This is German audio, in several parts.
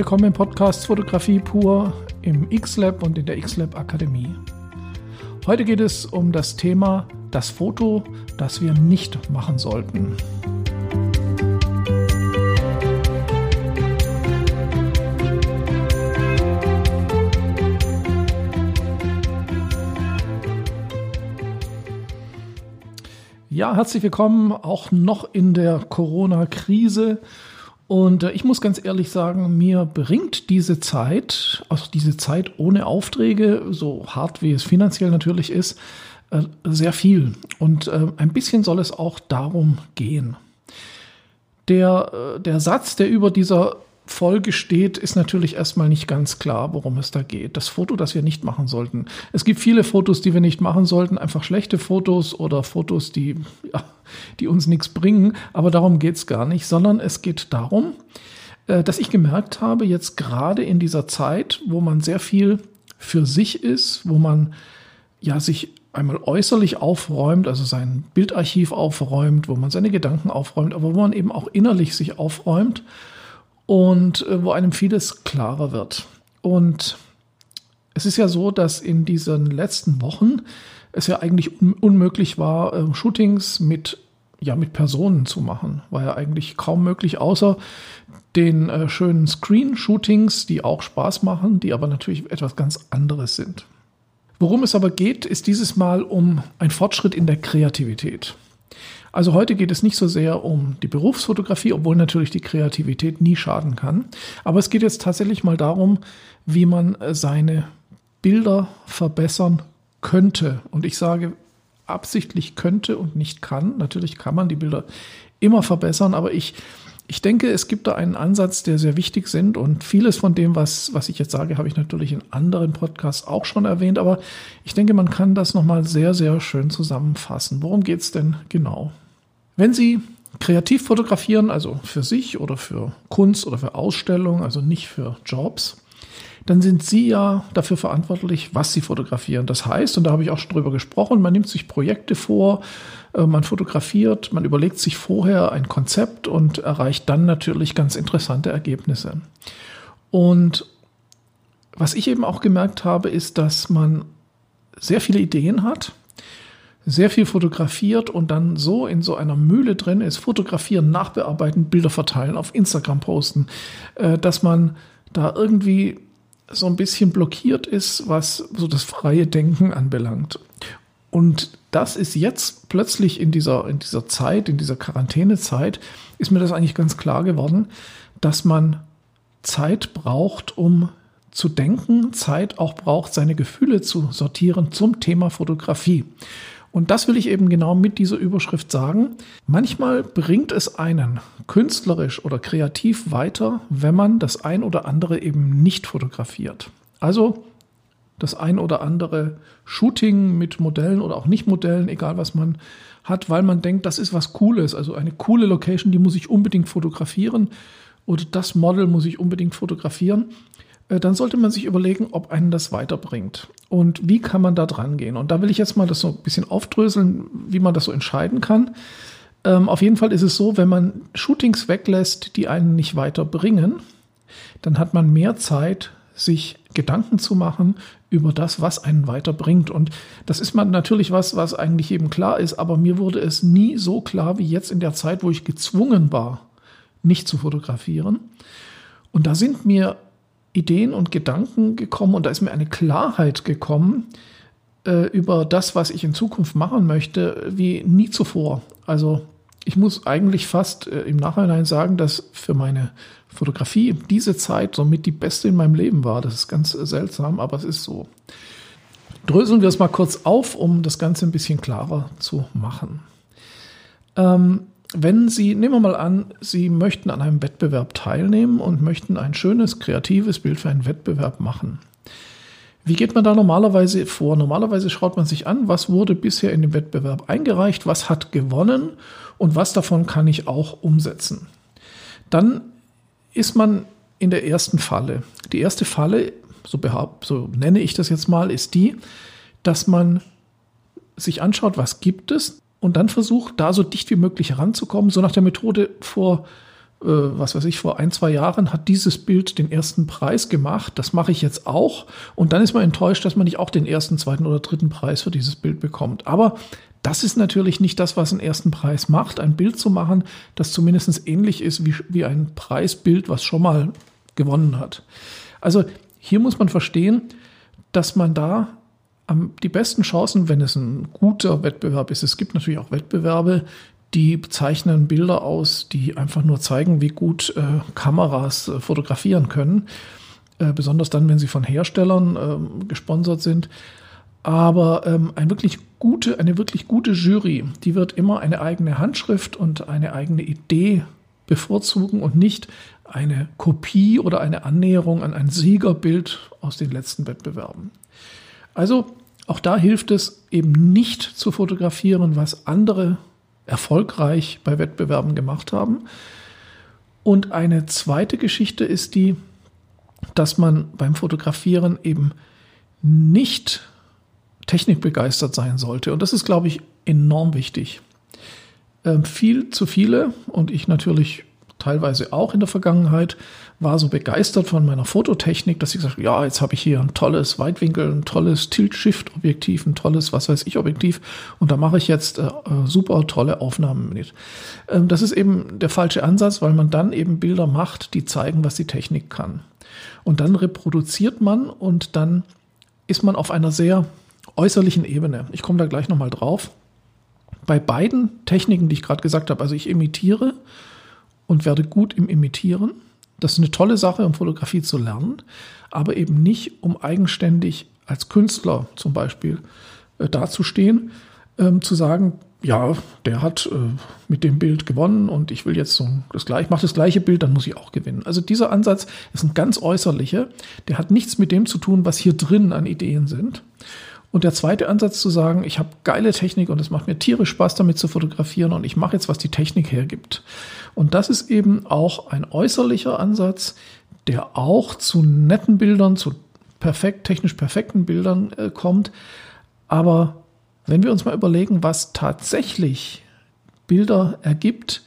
Willkommen im Podcast Fotografie pur im X-Lab und in der X-Lab Akademie. Heute geht es um das Thema das Foto, das wir nicht machen sollten. Ja, herzlich willkommen auch noch in der Corona-Krise. Und äh, ich muss ganz ehrlich sagen, mir bringt diese Zeit, also diese Zeit ohne Aufträge, so hart wie es finanziell natürlich ist, äh, sehr viel. Und äh, ein bisschen soll es auch darum gehen. Der, der Satz, der über dieser Folge steht, ist natürlich erstmal nicht ganz klar, worum es da geht. Das Foto, das wir nicht machen sollten. Es gibt viele Fotos, die wir nicht machen sollten, einfach schlechte Fotos oder Fotos, die, ja, die uns nichts bringen, aber darum geht es gar nicht, sondern es geht darum, äh, dass ich gemerkt habe, jetzt gerade in dieser Zeit, wo man sehr viel für sich ist, wo man ja sich einmal äußerlich aufräumt, also sein Bildarchiv aufräumt, wo man seine Gedanken aufräumt, aber wo man eben auch innerlich sich aufräumt und äh, wo einem vieles klarer wird. Und es ist ja so, dass in diesen letzten Wochen es ja eigentlich un unmöglich war, äh, Shootings mit ja mit Personen zu machen. War ja eigentlich kaum möglich, außer den äh, schönen Screen-Shootings, die auch Spaß machen, die aber natürlich etwas ganz anderes sind. Worum es aber geht, ist dieses Mal um einen Fortschritt in der Kreativität. Also heute geht es nicht so sehr um die Berufsfotografie, obwohl natürlich die Kreativität nie schaden kann. Aber es geht jetzt tatsächlich mal darum, wie man äh, seine Bilder verbessern könnte. Und ich sage absichtlich könnte und nicht kann. Natürlich kann man die Bilder immer verbessern, aber ich, ich denke, es gibt da einen Ansatz, der sehr wichtig sind und vieles von dem, was, was ich jetzt sage, habe ich natürlich in anderen Podcasts auch schon erwähnt, aber ich denke, man kann das nochmal sehr, sehr schön zusammenfassen. Worum geht es denn genau? Wenn Sie kreativ fotografieren, also für sich oder für Kunst oder für Ausstellungen, also nicht für Jobs, dann sind Sie ja dafür verantwortlich, was Sie fotografieren. Das heißt, und da habe ich auch schon drüber gesprochen, man nimmt sich Projekte vor, äh, man fotografiert, man überlegt sich vorher ein Konzept und erreicht dann natürlich ganz interessante Ergebnisse. Und was ich eben auch gemerkt habe, ist, dass man sehr viele Ideen hat, sehr viel fotografiert und dann so in so einer Mühle drin ist, fotografieren, nachbearbeiten, Bilder verteilen, auf Instagram posten, äh, dass man da irgendwie so ein bisschen blockiert ist, was so das freie Denken anbelangt. Und das ist jetzt plötzlich in dieser, in dieser Zeit, in dieser Quarantänezeit, ist mir das eigentlich ganz klar geworden, dass man Zeit braucht, um zu denken, Zeit auch braucht, seine Gefühle zu sortieren zum Thema Fotografie. Und das will ich eben genau mit dieser Überschrift sagen. Manchmal bringt es einen künstlerisch oder kreativ weiter, wenn man das ein oder andere eben nicht fotografiert. Also das ein oder andere Shooting mit Modellen oder auch nicht Modellen, egal was man hat, weil man denkt, das ist was Cooles. Also eine coole Location, die muss ich unbedingt fotografieren oder das Model muss ich unbedingt fotografieren. Äh, dann sollte man sich überlegen, ob einen das weiterbringt und wie kann man da dran gehen. Und da will ich jetzt mal das so ein bisschen aufdröseln, wie man das so entscheiden kann. Ähm, auf jeden Fall ist es so, wenn man Shootings weglässt, die einen nicht weiterbringen, dann hat man mehr Zeit, sich Gedanken zu machen über das, was einen weiterbringt. Und das ist man natürlich was, was eigentlich eben klar ist, aber mir wurde es nie so klar wie jetzt in der Zeit, wo ich gezwungen war, nicht zu fotografieren. Und da sind mir Ideen und Gedanken gekommen und da ist mir eine Klarheit gekommen äh, über das, was ich in Zukunft machen möchte, wie nie zuvor. Also ich muss eigentlich fast äh, im Nachhinein sagen, dass für meine Fotografie diese Zeit somit die beste in meinem Leben war. Das ist ganz äh, seltsam, aber es ist so. Dröseln wir es mal kurz auf, um das Ganze ein bisschen klarer zu machen. Ähm, wenn Sie, nehmen wir mal an, Sie möchten an einem Wettbewerb teilnehmen und möchten ein schönes, kreatives Bild für einen Wettbewerb machen. Wie geht man da normalerweise vor? Normalerweise schaut man sich an, was wurde bisher in dem Wettbewerb eingereicht, was hat gewonnen und was davon kann ich auch umsetzen. Dann ist man in der ersten Falle. Die erste Falle, so, so nenne ich das jetzt mal, ist die, dass man sich anschaut, was gibt es und dann versucht, da so dicht wie möglich heranzukommen, so nach der Methode vor äh, was weiß ich, vor ein, zwei Jahren hat dieses Bild den ersten Preis gemacht, das mache ich jetzt auch. Und dann ist man enttäuscht, dass man nicht auch den ersten, zweiten oder dritten Preis für dieses Bild bekommt. Aber das ist natürlich nicht das, was einen ersten Preis macht, ein Bild zu machen, das zumindest ähnlich ist wie, wie ein Preisbild, was schon mal gewonnen hat. Also hier muss man verstehen, dass man da die besten Chancen, wenn es ein guter Wettbewerb ist. Es gibt natürlich auch Wettbewerbe, die zeichnen Bilder aus, die einfach nur zeigen, wie gut äh, Kameras äh, fotografieren können. Äh, besonders dann, wenn sie von Herstellern ähm, gesponsert sind. Aber ähm, ein wirklich gute, eine wirklich gute Jury, die wird immer eine eigene Handschrift und eine eigene Idee bevorzugen und nicht eine Kopie oder eine Annäherung an ein Siegerbild aus den letzten Wettbewerben. Also auch da hilft es eben nicht zu fotografieren, was andere erfolgreich bei Wettbewerben gemacht haben. Und eine zweite Geschichte ist die, dass man beim Fotografieren eben nicht technikbegeistert sein sollte. Und das ist, glaube ich, enorm wichtig. Ähm, viel zu viele, und ich natürlich teilweise auch in der Vergangenheit, war so begeistert von meiner Fototechnik, dass ich gesagt ja, jetzt habe ich hier ein tolles Weitwinkel, ein tolles Tilt-Shift-Objektiv, ein tolles, was weiß ich, Objektiv und da mache ich jetzt äh, super tolle Aufnahmen mit. Ähm, das ist eben der falsche Ansatz, weil man dann eben Bilder macht, die zeigen, was die Technik kann. Und dann reproduziert man und dann ist man auf einer sehr äußerlichen Ebene. Ich komme da gleich nochmal drauf. Bei beiden Techniken, die ich gerade gesagt habe, also ich imitiere und werde gut im Imitieren das ist eine tolle Sache, um Fotografie zu lernen, aber eben nicht, um eigenständig als Künstler zum Beispiel äh, dazustehen, ähm, zu sagen, ja, der hat äh, mit dem Bild gewonnen und ich will jetzt so das gleiche, mache das gleiche Bild, dann muss ich auch gewinnen. Also dieser Ansatz ist ein ganz äußerlicher, der hat nichts mit dem zu tun, was hier drin an Ideen sind. Und der zweite Ansatz zu sagen, ich habe geile Technik und es macht mir tierisch Spaß damit zu fotografieren und ich mache jetzt, was die Technik hergibt. Und das ist eben auch ein äußerlicher Ansatz, der auch zu netten Bildern, zu perfekt, technisch perfekten Bildern äh, kommt. Aber wenn wir uns mal überlegen, was tatsächlich Bilder ergibt,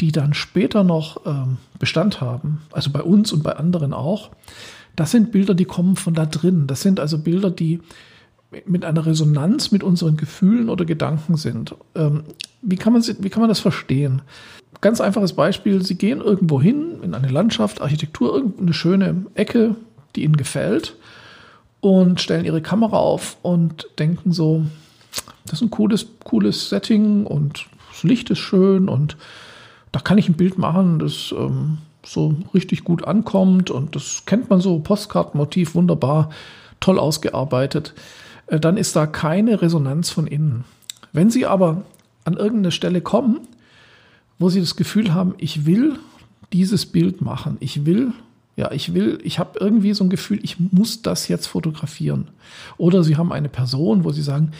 die dann später noch ähm, Bestand haben, also bei uns und bei anderen auch, das sind Bilder, die kommen von da drin. Das sind also Bilder, die mit einer Resonanz mit unseren Gefühlen oder Gedanken sind. Ähm, wie, kann man, wie kann man das verstehen? Ganz einfaches Beispiel, Sie gehen irgendwo hin, in eine Landschaft, Architektur, irgendeine schöne Ecke, die Ihnen gefällt und stellen Ihre Kamera auf und denken so, das ist ein cooles, cooles Setting und das Licht ist schön und da kann ich ein Bild machen, das ähm, so richtig gut ankommt und das kennt man so, Postkartenmotiv, wunderbar, toll ausgearbeitet. Äh, dann ist da keine Resonanz von innen. Wenn Sie aber an irgendeine Stelle kommen, wo Sie das Gefühl haben, ich will dieses Bild machen, ich will, ja, ich will, ich habe irgendwie so ein Gefühl, ich muss das jetzt fotografieren. Oder Sie haben eine Person, wo Sie sagen,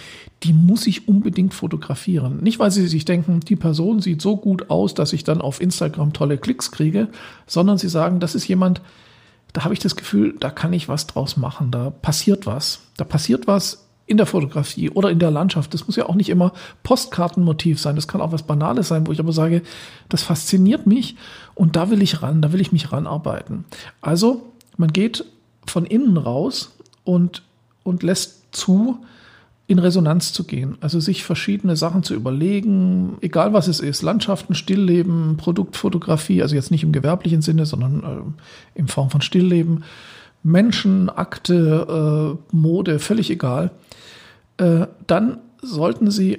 die muss ich unbedingt fotografieren. Nicht, weil Sie sich denken, die Person sieht so gut aus, dass ich dann auf Instagram tolle Klicks kriege, sondern Sie sagen, das ist jemand, da habe ich das Gefühl, da kann ich was draus machen, da passiert was. Da passiert was in der Fotografie oder in der Landschaft. Das muss ja auch nicht immer Postkartenmotiv sein, das kann auch was Banales sein, wo ich aber sage, das fasziniert mich und da will ich ran, da will ich mich ranarbeiten. Also man geht von innen raus und, und lässt zu, in Resonanz zu gehen. Also sich verschiedene Sachen zu überlegen, egal was es ist, Landschaften, Stillleben, Produktfotografie, also jetzt nicht im gewerblichen Sinne, sondern äh, in Form von Stillleben, Menschen, Akte, äh, Mode, völlig egal. Äh, dann sollten Sie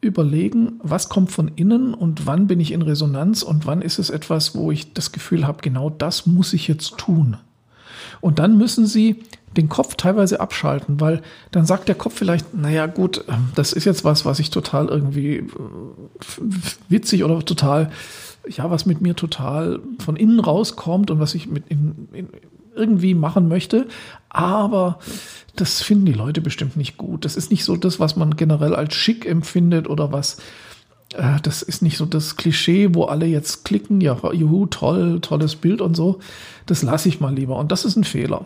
überlegen, was kommt von innen und wann bin ich in Resonanz und wann ist es etwas, wo ich das Gefühl habe, genau das muss ich jetzt tun. Und dann müssen Sie den Kopf teilweise abschalten, weil dann sagt der Kopf vielleicht, naja gut, ähm, das ist jetzt was, was ich total irgendwie äh, witzig oder total, ja, was mit mir total von innen rauskommt und was ich mit in, in, irgendwie machen möchte. Aber das finden die Leute bestimmt nicht gut. Das ist nicht so das, was man generell als schick empfindet oder was, äh, das ist nicht so das Klischee, wo alle jetzt klicken, ja, juhu, toll, tolles Bild und so. Das lasse ich mal lieber. Und das ist ein Fehler.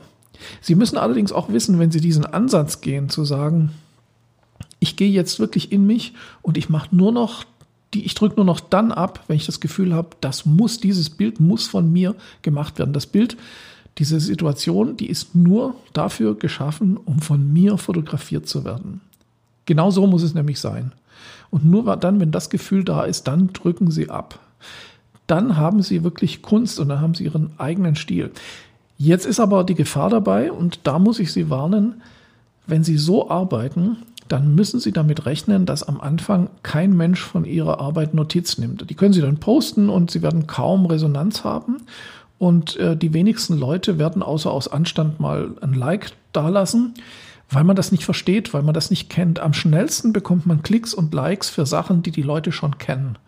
Sie müssen allerdings auch wissen, wenn Sie diesen Ansatz gehen, zu sagen, ich gehe jetzt wirklich in mich und ich mache nur noch die ich drücke nur noch dann ab, wenn ich das Gefühl habe, das muss, dieses Bild muss von mir gemacht werden. Das Bild, diese Situation, die ist nur dafür geschaffen, um von mir fotografiert zu werden. Genau so muss es nämlich sein. Und nur dann, wenn das Gefühl da ist, dann drücken Sie ab. Dann haben Sie wirklich Kunst und dann haben Sie Ihren eigenen Stil. Jetzt ist aber die Gefahr dabei und da muss ich Sie warnen, wenn Sie so arbeiten, dann müssen Sie damit rechnen, dass am Anfang kein Mensch von Ihrer Arbeit Notiz nimmt. Die können Sie dann posten und Sie werden kaum Resonanz haben. Und äh, die wenigsten Leute werden außer aus Anstand mal ein Like dalassen, weil man das nicht versteht, weil man das nicht kennt. Am schnellsten bekommt man Klicks und Likes für Sachen, die die Leute schon kennen.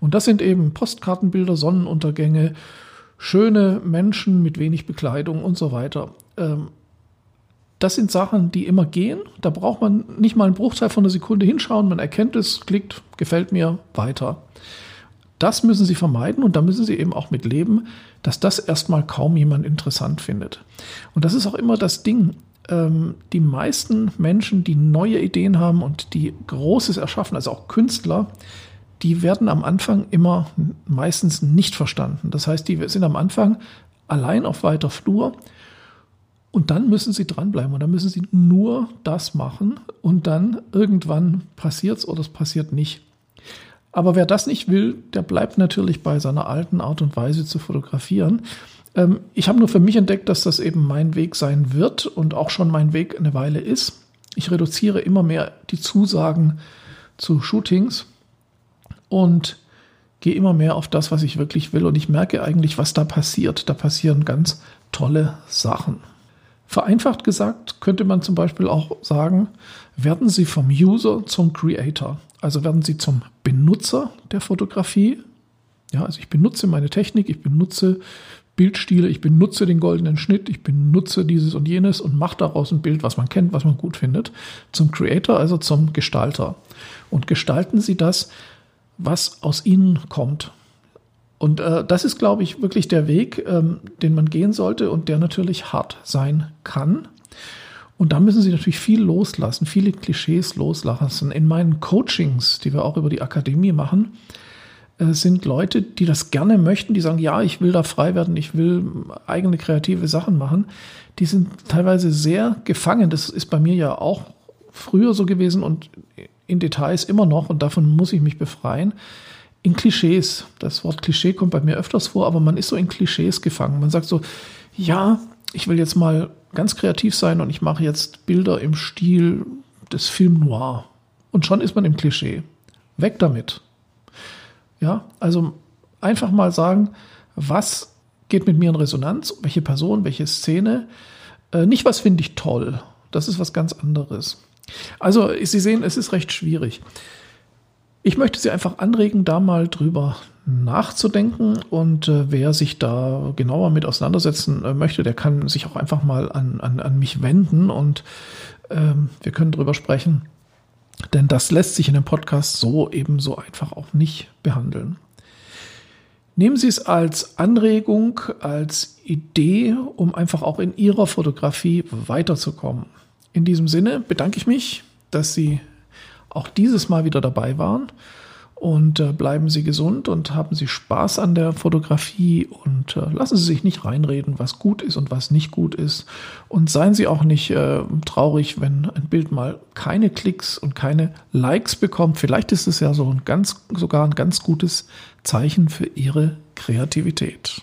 Und das sind eben Postkartenbilder, Sonnenuntergänge, schöne Menschen mit wenig Bekleidung und so weiter. Ähm, das sind Sachen, die immer gehen. Da braucht man nicht mal einen Bruchteil von einer Sekunde hinschauen. Man erkennt es, klickt, gefällt mir, weiter. Das müssen Sie vermeiden und da müssen Sie eben auch mit leben, dass das erstmal kaum jemand interessant findet. Und das ist auch immer das Ding. Ähm, die meisten Menschen, die neue Ideen haben und die Großes erschaffen, also auch Künstler, die werden am Anfang immer meistens nicht verstanden. Das heißt, die sind am Anfang allein auf weiter Flur und dann müssen sie dranbleiben und dann müssen sie nur das machen und dann irgendwann passiert es oder es passiert nicht. Aber wer das nicht will, der bleibt natürlich bei seiner alten Art und Weise zu fotografieren. Ähm, ich habe nur für mich entdeckt, dass das eben mein Weg sein wird und auch schon mein Weg eine Weile ist. Ich reduziere immer mehr die Zusagen zu Shootings und gehe immer mehr auf das, was ich wirklich will. Und ich merke eigentlich, was da passiert. Da passieren ganz tolle Sachen. Vereinfacht gesagt könnte man zum Beispiel auch sagen, werden Sie vom User zum Creator. Also werden Sie zum Benutzer der Fotografie. Ja, also ich benutze meine Technik, ich benutze Bildstile, ich benutze den goldenen Schnitt, ich benutze dieses und jenes und mache daraus ein Bild, was man kennt, was man gut findet. Zum Creator, also zum Gestalter. Und gestalten Sie das, was aus Ihnen kommt. Und äh, das ist, glaube ich, wirklich der Weg, ähm, den man gehen sollte und der natürlich hart sein kann. Und da müssen Sie natürlich viel loslassen, viele Klischees loslassen. In meinen Coachings, die wir auch über die Akademie machen, sind Leute, die das gerne möchten, die sagen, ja, ich will da frei werden, ich will eigene kreative Sachen machen. Die sind teilweise sehr gefangen. Das ist bei mir ja auch früher so gewesen und in Details immer noch und davon muss ich mich befreien in Klischees. Das Wort Klischee kommt bei mir öfters vor, aber man ist so in Klischees gefangen. Man sagt so, ja, ich will jetzt mal ganz kreativ sein und ich mache jetzt Bilder im Stil des Film Noir. Und schon ist man im Klischee. Weg damit. Ja, also einfach mal sagen, was geht mit mir in Resonanz, welche Person, welche Szene. Äh, nicht, was finde ich toll. Das ist was ganz anderes. Also, Sie sehen, es ist recht schwierig. Ich möchte Sie einfach anregen, da mal drüber nachzudenken und äh, wer sich da genauer mit auseinandersetzen äh, möchte, der kann sich auch einfach mal an, an, an mich wenden und ähm, wir können drüber sprechen. Denn das lässt sich in dem Podcast so ebenso einfach auch nicht behandeln. Nehmen Sie es als Anregung, als Idee, um einfach auch in Ihrer Fotografie weiterzukommen. In diesem Sinne bedanke ich mich, dass Sie auch dieses Mal wieder dabei waren. Und äh, bleiben Sie gesund und haben Sie Spaß an der Fotografie und äh, lassen Sie sich nicht reinreden, was gut ist und was nicht gut ist. Und seien Sie auch nicht äh, traurig, wenn ein Bild mal keine Klicks und keine Likes bekommt. Vielleicht ist es ja so ein ganz, sogar ein ganz gutes Zeichen für Ihre Kreativität.